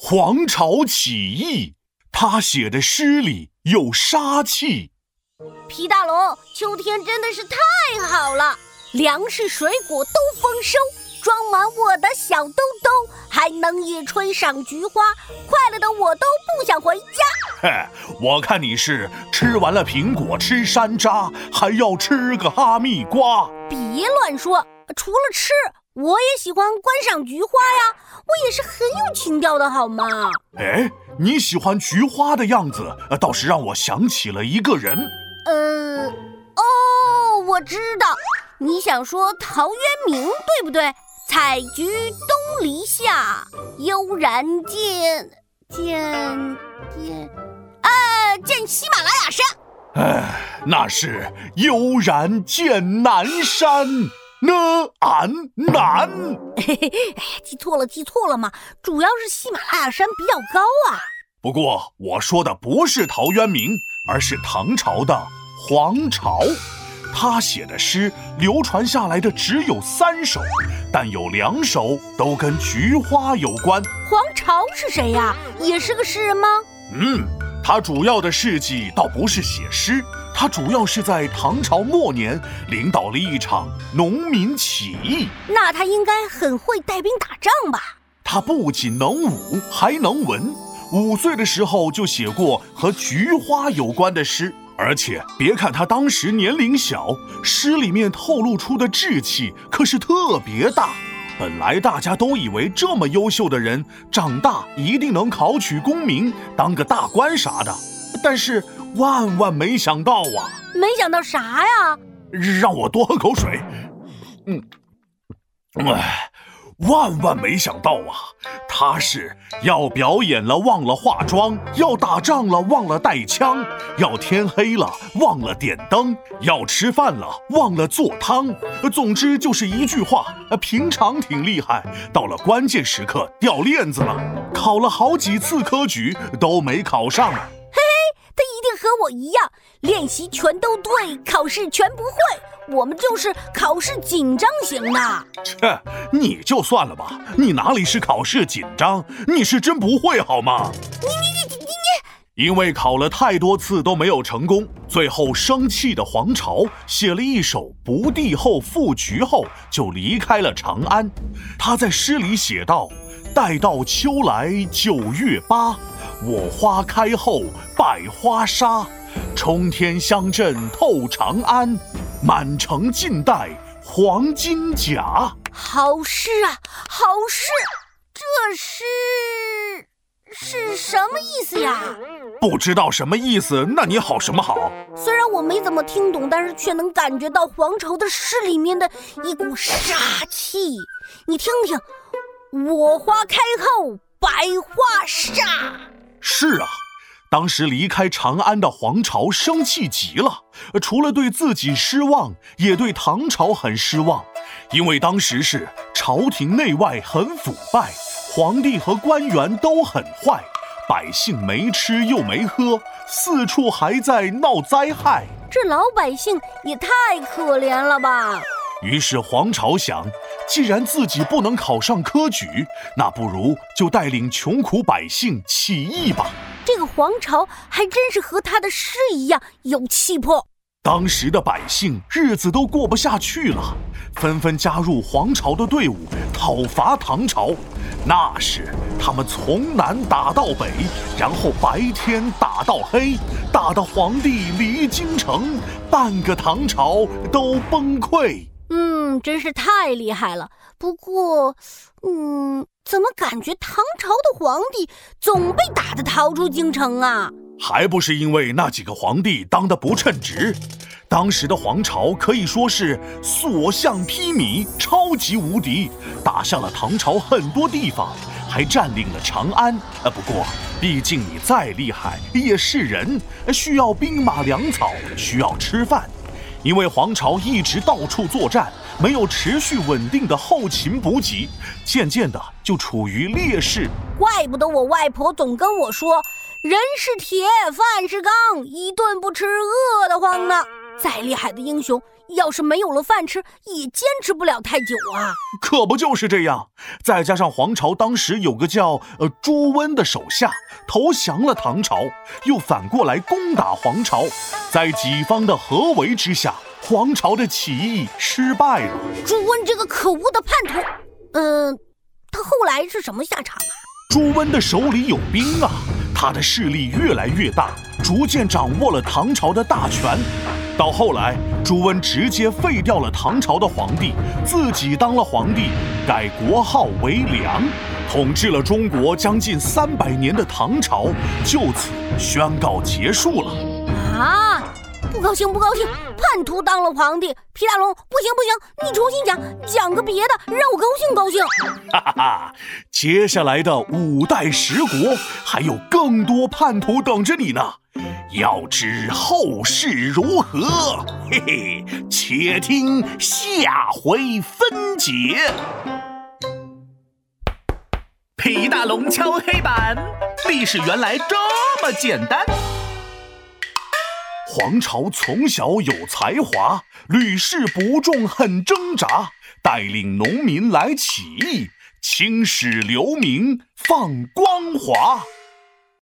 黄巢起义，他写的诗里有杀气。皮大龙，秋天真的是太好了，粮食水果都丰收，装满我的小兜兜，还能野炊赏菊花，快乐的我都不想回家。嘿，我看你是吃完了苹果吃山楂，还要吃个哈密瓜。别乱说，除了吃，我也喜欢观赏菊花呀，我也是很有情调的，好吗？哎，你喜欢菊花的样子，倒是让我想起了一个人。呃，哦，我知道，你想说陶渊明对不对？采菊东篱下，悠然见见见，呃，见喜马拉雅山。哎，那是悠然见南山，呢俺南。嘿嘿，哎呀，记错了，记错了嘛，主要是喜马拉雅山比较高啊。不过我说的不是陶渊明，而是唐朝的。黄巢，他写的诗流传下来的只有三首，但有两首都跟菊花有关。黄巢是谁呀？也是个诗人吗？嗯，他主要的事迹倒不是写诗，他主要是在唐朝末年领导了一场农民起义。那他应该很会带兵打仗吧？他不仅能武，还能文。五岁的时候就写过和菊花有关的诗。而且别看他当时年龄小，诗里面透露出的志气可是特别大。本来大家都以为这么优秀的人长大一定能考取功名，当个大官啥的，但是万万没想到啊！没想到啥呀？让我多喝口水。嗯，哎。万万没想到啊！他是要表演了忘了化妆，要打仗了忘了带枪，要天黑了忘了点灯，要吃饭了忘了做汤。总之就是一句话：平常挺厉害，到了关键时刻掉链子了。考了好几次科举都没考上。嘿嘿，他一定和我一样，练习全都对，考试全不会。我们就是考试紧张型的。切，你就算了吧，你哪里是考试紧张，你是真不会好吗？你你你你你！因为考了太多次都没有成功，最后生气的黄巢写了一首《不第后赋菊》后，就离开了长安。他在诗里写道：“待到秋来九月八，我花开后百花杀，冲天香阵透长安。”满城尽带黄金甲，好诗啊，好诗！这诗是什么意思呀？不知道什么意思，那你好什么好？虽然我没怎么听懂，但是却能感觉到黄巢的诗里面的一股杀气。你听听，我花开后百花杀。是啊。当时离开长安的黄巢生气极了，除了对自己失望，也对唐朝很失望，因为当时是朝廷内外很腐败，皇帝和官员都很坏，百姓没吃又没喝，四处还在闹灾害，这老百姓也太可怜了吧。于是黄巢想，既然自己不能考上科举，那不如就带领穷苦百姓起义吧。这个皇朝还真是和他的诗一样有气魄。当时的百姓日子都过不下去了，纷纷加入皇朝的队伍讨伐唐朝。那时他们从南打到北，然后白天打到黑，打到皇帝离京城，半个唐朝都崩溃。嗯，真是太厉害了。不过，嗯。怎么感觉唐朝的皇帝总被打得逃出京城啊？还不是因为那几个皇帝当得不称职。当时的皇朝可以说是所向披靡，超级无敌，打下了唐朝很多地方，还占领了长安。呃，不过毕竟你再厉害也是人，需要兵马粮草，需要吃饭。因为皇朝一直到处作战，没有持续稳定的后勤补给，渐渐的就处于劣势。怪不得我外婆总跟我说：“人是铁，饭是钢，一顿不吃饿得慌呢。”再厉害的英雄要是没有了饭吃，也坚持不了太久啊。可不就是这样？再加上黄巢当时有个叫呃朱温的手下投降了唐朝，又反过来攻打黄巢，在己方的合围之下，黄巢的起义失败了。朱温这个可恶的叛徒，嗯，他后来是什么下场啊？朱温的手里有兵啊，他的势力越来越大，逐渐掌握了唐朝的大权。到后来，朱温直接废掉了唐朝的皇帝，自己当了皇帝，改国号为梁，统治了中国将近三百年的唐朝就此宣告结束了。啊！不高兴，不高兴！叛徒当了皇帝，皮大龙，不行不行，你重新讲，讲个别的，让我高兴高兴。哈哈哈！接下来的五代十国还有更多叛徒等着你呢。要知后事如何，嘿嘿，且听下回分解。皮大龙敲黑板，历史原来这么简单。皇朝从小有才华，屡试不中很挣扎，带领农民来起义，青史留名放光华。